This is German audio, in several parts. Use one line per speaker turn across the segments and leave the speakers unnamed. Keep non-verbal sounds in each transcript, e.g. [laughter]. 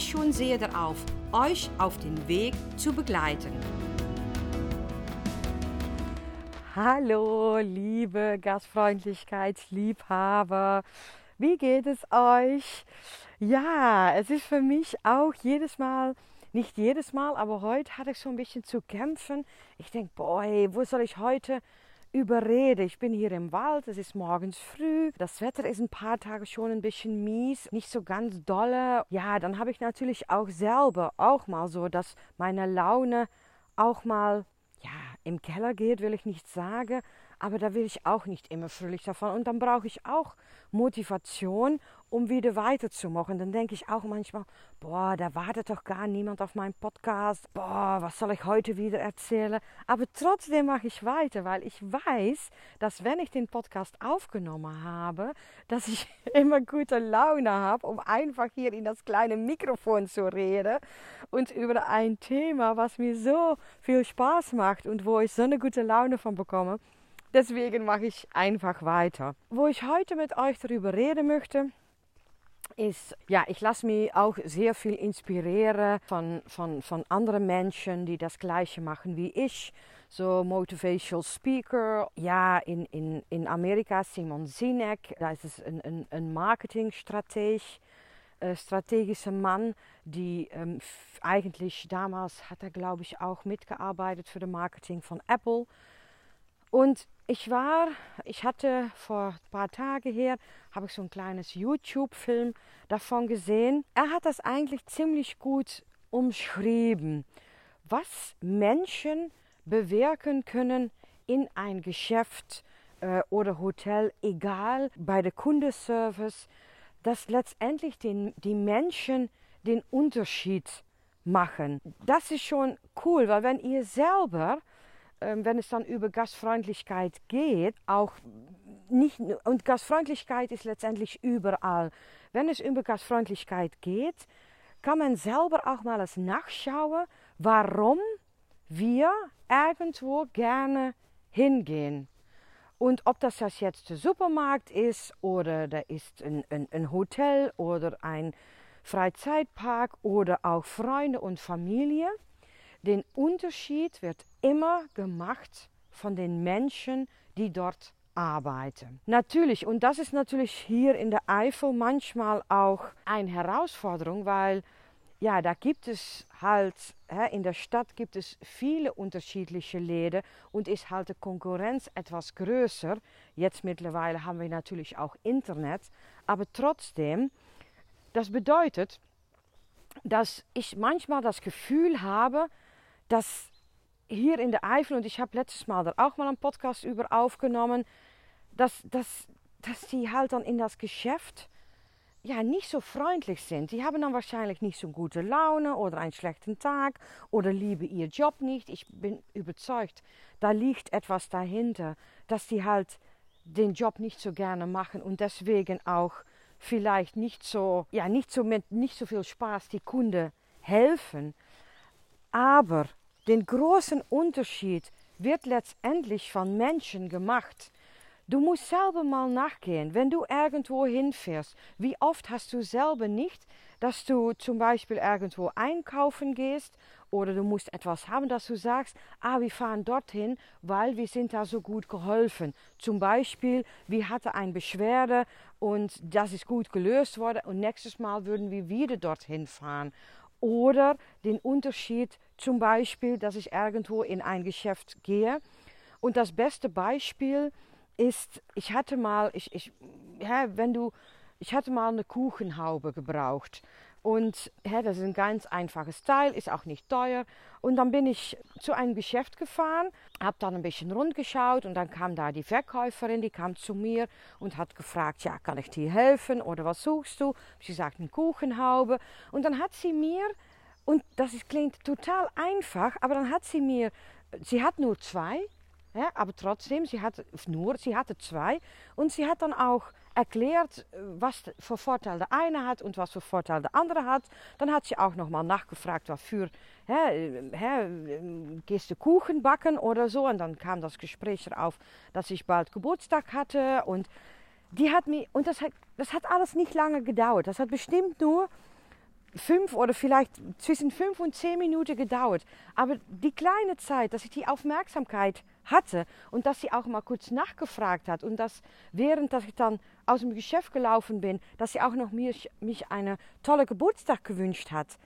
schon sehr darauf, euch auf den Weg zu begleiten.
Hallo, liebe Gastfreundlichkeitsliebhaber. Wie geht es euch? Ja, es ist für mich auch jedes Mal nicht jedes Mal, aber heute hatte ich so ein bisschen zu kämpfen. Ich denke, boy, wo soll ich heute überreden? Ich bin hier im Wald, es ist morgens früh, das Wetter ist ein paar Tage schon ein bisschen mies, nicht so ganz dolle. Ja, dann habe ich natürlich auch selber auch mal so, dass meine Laune auch mal ja, im Keller geht, will ich nicht sagen, aber da will ich auch nicht immer fröhlich davon. Und dann brauche ich auch Motivation, um wieder weiterzumachen. Dann denke ich auch manchmal, boah, da wartet doch gar niemand auf meinen Podcast. Boah, was soll ich heute wieder erzählen? Aber trotzdem mache ich weiter, weil ich weiß, dass wenn ich den Podcast aufgenommen habe, dass ich [laughs] immer gute Laune habe, um einfach hier in das kleine Mikrofon zu reden und über ein Thema, was mir so viel Spaß macht und wo ich so eine gute Laune von bekomme. Deswegen mache ich einfach weiter. Wo ich heute mit euch darüber reden möchte, ist, ja, ich lasse mich auch sehr viel inspirieren von, von, von anderen Menschen, die das Gleiche machen wie ich. So Motivational Speaker. Ja, in, in, in Amerika Simon Sinek, da ist es ein, ein, ein Marketingstrateg. Äh, strategischer Mann, die ähm, eigentlich damals hat er, glaube ich, auch mitgearbeitet für das Marketing von Apple. Und ich war, ich hatte vor ein paar Tagen her, habe ich so ein kleines YouTube-Film davon gesehen. Er hat das eigentlich ziemlich gut umschrieben, was Menschen bewirken können in ein Geschäft äh, oder Hotel, egal bei der Kundenservice, dass letztendlich den, die Menschen den Unterschied machen. Das ist schon cool, weil wenn ihr selber wenn es dann über Gastfreundlichkeit geht, auch nicht, und Gastfreundlichkeit ist letztendlich überall. Wenn es über Gastfreundlichkeit geht, kann man selber auch mal eens nachschauen, warum wir irgendwo gerne hingehen. Und ob das jetzt der Supermarkt ist oder da ist ein, ein, ein Hotel oder ein Freizeitpark oder auch Freunde und Familie. Den Unterschied wird immer gemacht von den Menschen, die dort arbeiten. Natürlich, und das ist natürlich hier in der Eifel manchmal auch eine Herausforderung, weil ja, da gibt es halt, in der Stadt gibt es viele unterschiedliche Läden und ist halt die Konkurrenz etwas größer. Jetzt mittlerweile haben wir natürlich auch Internet, aber trotzdem, das bedeutet, dass ich manchmal das Gefühl habe, dass hier in der Eifel, und ich habe letztes Mal da auch mal einen Podcast über aufgenommen, dass, dass, dass die halt dann in das Geschäft ja nicht so freundlich sind. Die haben dann wahrscheinlich nicht so gute Laune oder einen schlechten Tag oder lieben ihr Job nicht. Ich bin überzeugt, da liegt etwas dahinter, dass die halt den Job nicht so gerne machen und deswegen auch vielleicht nicht so, ja, nicht so mit nicht so viel Spaß die Kunde helfen. Aber den großen Unterschied wird letztendlich von Menschen gemacht. Du musst selber mal nachgehen, wenn du irgendwo hinfährst. Wie oft hast du selber nicht, dass du zum Beispiel irgendwo einkaufen gehst oder du musst etwas haben, dass du sagst, ah, wir fahren dorthin, weil wir sind da so gut geholfen. Zum Beispiel, wir hatten eine Beschwerde und das ist gut gelöst worden und nächstes Mal würden wir wieder dorthin fahren. Oder den Unterschied zum Beispiel, dass ich irgendwo in ein Geschäft gehe. Und das beste Beispiel ist, ich hatte mal, ich, ich, ja, wenn du, ich hatte mal eine Kuchenhaube gebraucht. Und ja, das ist ein ganz einfaches Teil, ist auch nicht teuer. Und dann bin ich zu einem Geschäft gefahren, habe dann ein bisschen rundgeschaut und dann kam da die Verkäuferin, die kam zu mir und hat gefragt, ja, kann ich dir helfen oder was suchst du? Sie sagt, eine Kuchenhaube. Und dann hat sie mir, und das ist, klingt total einfach, aber dann hat sie mir, sie hat nur zwei, ja, aber trotzdem, sie hatte nur, sie hatte zwei und sie hat dann auch erklärt, was für Vorteil der eine hat und was für Vorteil der andere hat. Dann hat sie auch nochmal nachgefragt, was für, hä, hä, gehst du Kuchen backen oder so. Und dann kam das Gespräch darauf, dass ich bald Geburtstag hatte und die hat mir, und das hat, das hat alles nicht lange gedauert. Das hat bestimmt nur fünf oder vielleicht zwischen fünf und zehn Minuten gedauert. Aber die kleine Zeit, dass ich die Aufmerksamkeit hatte und dass sie auch mal kurz nachgefragt hat und dass während dass ich dann aus dem Geschäft gelaufen bin, dass sie auch noch mich, mich eine tolle Geburtstag gewünscht hat.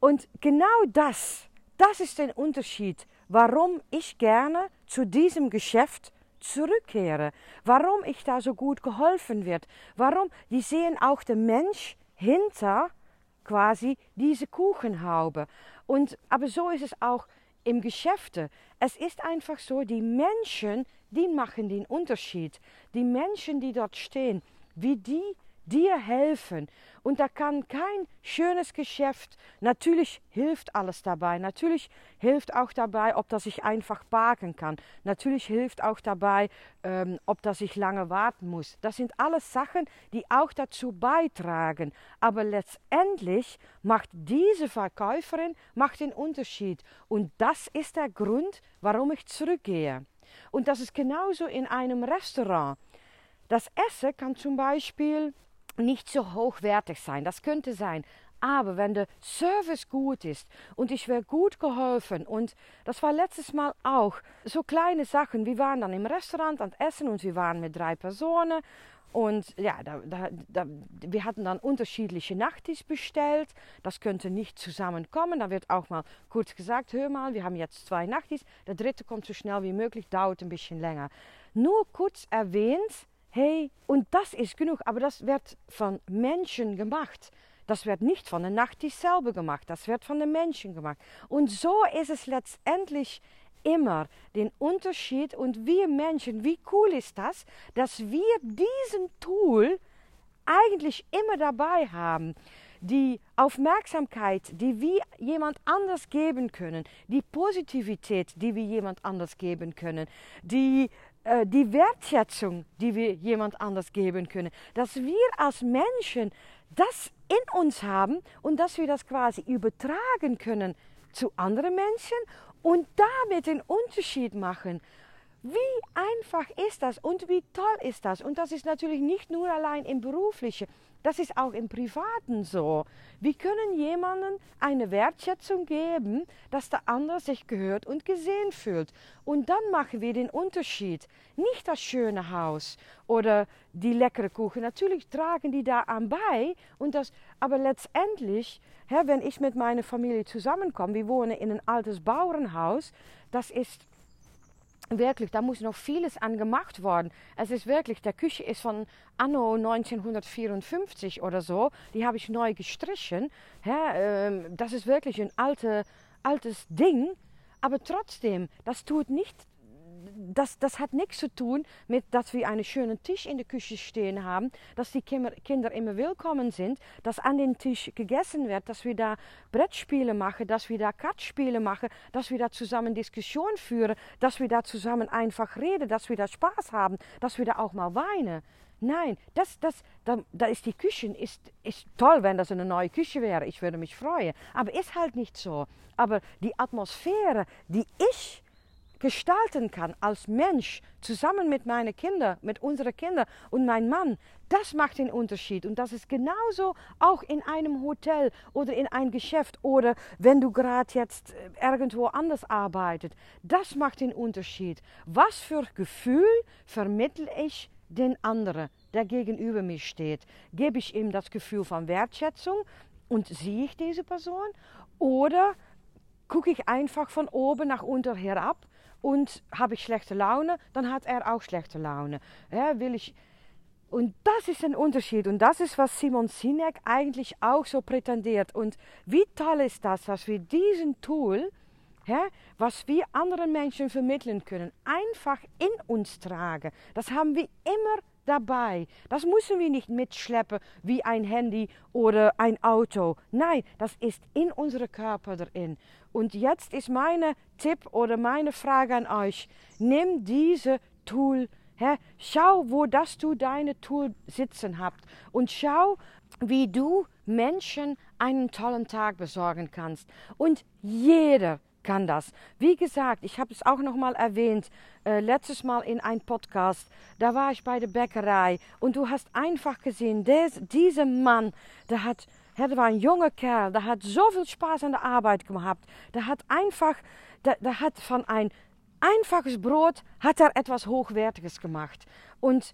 Und genau das, das ist der Unterschied, warum ich gerne zu diesem Geschäft zurückkehre, warum ich da so gut geholfen wird, warum die sehen auch den Mensch hinter quasi diese Kuchenhaube. Und, aber so ist es auch im Geschäfte. Es ist einfach so, die Menschen, die machen den Unterschied. Die Menschen, die dort stehen, wie die dir helfen. Und da kann kein schönes Geschäft, natürlich hilft alles dabei, natürlich hilft auch dabei, ob das ich einfach backen kann, natürlich hilft auch dabei, ähm, ob das ich lange warten muss. Das sind alles Sachen, die auch dazu beitragen. Aber letztendlich macht diese Verkäuferin macht den Unterschied. Und das ist der Grund, warum ich zurückgehe. Und das ist genauso in einem Restaurant. Das Essen kann zum Beispiel nicht so hochwertig sein. Das könnte sein. Aber wenn der Service gut ist und ich werde gut geholfen und das war letztes Mal auch so kleine Sachen. Wir waren dann im Restaurant an Essen und wir waren mit drei Personen und ja, da, da, da, wir hatten dann unterschiedliche Nachtis bestellt. Das könnte nicht zusammenkommen. Da wird auch mal kurz gesagt, hör mal, wir haben jetzt zwei Nachtis. Der dritte kommt so schnell wie möglich, dauert ein bisschen länger. Nur kurz erwähnt, Hey, und das ist genug, aber das wird von Menschen gemacht. Das wird nicht von der Nacht selber gemacht, das wird von den Menschen gemacht. Und so ist es letztendlich immer den Unterschied. Und wir Menschen, wie cool ist das, dass wir diesen Tool eigentlich immer dabei haben. Die Aufmerksamkeit, die wir jemand anders geben können, die Positivität, die wir jemand anders geben können, die äh, die Wertschätzung, die wir jemand anders geben können. Dass wir als Menschen das in uns haben und dass wir das quasi übertragen können zu anderen Menschen und damit den Unterschied machen. Wie einfach ist das und wie toll ist das? Und das ist natürlich nicht nur allein im beruflichen, das ist auch im Privaten so. Wir können jemandem eine Wertschätzung geben, dass der andere sich gehört und gesehen fühlt. Und dann machen wir den Unterschied. Nicht das schöne Haus oder die leckere Kuchen. Natürlich tragen die da an bei. Und das, aber letztendlich, wenn ich mit meiner Familie zusammenkomme, wir wohnen in ein altes Bauernhaus, das ist wirklich, da muss noch vieles an gemacht worden. Es ist wirklich, der Küche ist von anno 1954 oder so. Die habe ich neu gestrichen. Ja, ähm, das ist wirklich ein alte, altes Ding. Aber trotzdem, das tut nicht das, das hat nichts zu tun mit, dass wir einen schönen Tisch in der Küche stehen haben, dass die Kinder immer willkommen sind, dass an den Tisch gegessen wird, dass wir da Brettspiele machen, dass wir da Kartspiele machen, dass wir da zusammen Diskussion führen, dass wir da zusammen einfach reden, dass wir da Spaß haben, dass wir da auch mal weinen. Nein, das, das, da, da ist die Küche, ist, ist toll, wenn das eine neue Küche wäre. Ich würde mich freuen. Aber ist halt nicht so. Aber die Atmosphäre, die ich gestalten kann als Mensch, zusammen mit meinen Kindern, mit unseren Kindern und meinem Mann, das macht den Unterschied. Und das ist genauso auch in einem Hotel oder in einem Geschäft oder wenn du gerade jetzt äh, irgendwo anders arbeitest. Das macht den Unterschied. Was für Gefühl vermittle ich den anderen, der gegenüber mir steht? Gebe ich ihm das Gefühl von Wertschätzung und sehe ich diese Person? Oder gucke ich einfach von oben nach unten herab und habe ich schlechte Laune, dann hat er auch schlechte Laune. Ja, will ich, Und das ist ein Unterschied und das ist, was Simon Sinek eigentlich auch so prätendiert. Und wie toll ist das, dass wir diesen Tool, ja, was wir anderen Menschen vermitteln können, einfach in uns tragen. Das haben wir immer dabei. Das müssen wir nicht mitschleppen wie ein Handy oder ein Auto. Nein, das ist in unserem Körper drin. Und jetzt ist meine Tipp oder meine Frage an euch. Nimm diese Tool Hè? Schau, wo das du deine Tool sitzen habt und schau, wie du Menschen einen tollen Tag besorgen kannst. Und jeder kann das. Wie gesagt, ich habe es auch noch mal erwähnt, äh, letztes Mal in einem Podcast, da war ich bei der Bäckerei und du hast einfach gesehen, des, dieser Mann, der hat, der war ein junger Kerl, der hat so viel Spaß an der Arbeit gehabt, der hat einfach, der hat von ein einfaches hat er etwas Hochwertiges gemacht. Und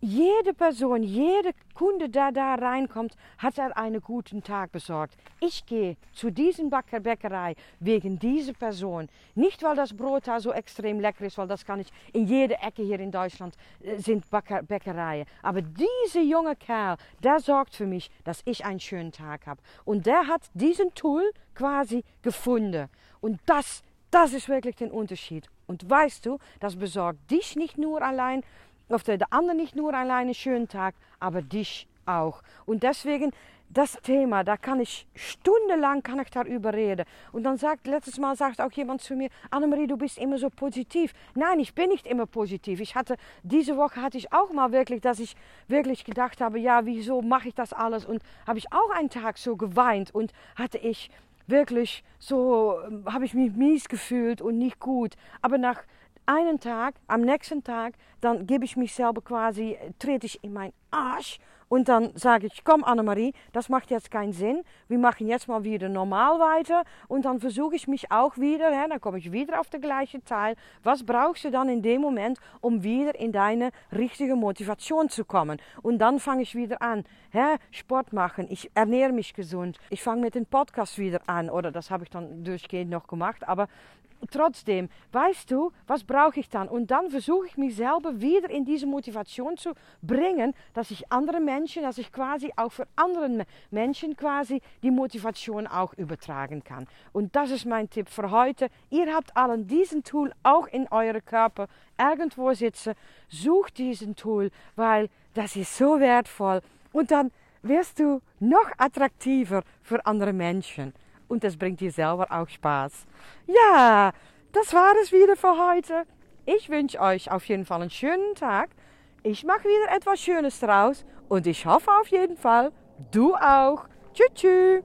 jede Person, jede Kunde, der da reinkommt, hat er einen guten Tag besorgt. Ich gehe zu diesem Bäcker Bäckerei wegen dieser Person. Nicht, weil das Brot da so extrem lecker ist, weil das kann ich in jeder Ecke hier in Deutschland äh, sind Bäcker, Bäckereien. Aber dieser junge Kerl, der sorgt für mich, dass ich einen schönen Tag habe. Und der hat diesen Tool quasi gefunden. Und das, das ist wirklich der Unterschied. Und weißt du, das besorgt dich nicht nur allein, auf der, der andere nicht nur allein einen schönen Tag, aber dich auch. Und deswegen das Thema, da kann ich stundenlang kann ich darüber reden. Und dann sagt, letztes Mal sagt auch jemand zu mir, Annemarie, du bist immer so positiv. Nein, ich bin nicht immer positiv. Ich hatte, diese Woche hatte ich auch mal wirklich, dass ich wirklich gedacht habe, ja, wieso mache ich das alles? Und habe ich auch einen Tag so geweint und hatte ich wirklich so, ähm, habe ich mich mies gefühlt und nicht gut. Aber nach einen Tag, am nächsten Tag, dann gebe ich mich selber quasi, trete in meinen Arsch und dann sage ich, komm Annemarie, das macht jetzt keinen Sinn. Wir machen jetzt mal wieder normal weiter. Und dann versuche ich mich auch wieder, hè, dann komme ich wieder auf den gleichen Teil. Was brauchst du dann in dem Moment, um wieder in deine richtige Motivation zu kommen? Und dann fange ich wieder an. Hè, Sport machen, ich ernähre mich gesund. Ich fange mit dem Podcast wieder an. Oder das habe ich dann durchgehend noch gemacht. Aber trotzdem, weißt du, was brauche ich dann? Und dann versuche ich mich selber wieder in diese Motivation zu bringen, dass ich andere Menschen, dass ich quasi auch für andere Menschen quasi die Motivation auch übertragen kann. Und das ist mein Tipp für heute. Ihr habt allen diesen Tool auch in eurem Körper irgendwo sitzen. Sucht diesen Tool, weil das ist so wertvoll. Und dann wirst du noch attraktiver für andere Menschen und das bringt dir selber auch Spaß. Ja, das war es wieder für heute. Ich wünsche euch auf jeden Fall einen schönen Tag. Ich mache wieder etwas Schönes draus und ich hoffe auf jeden Fall, du auch. Tschüss.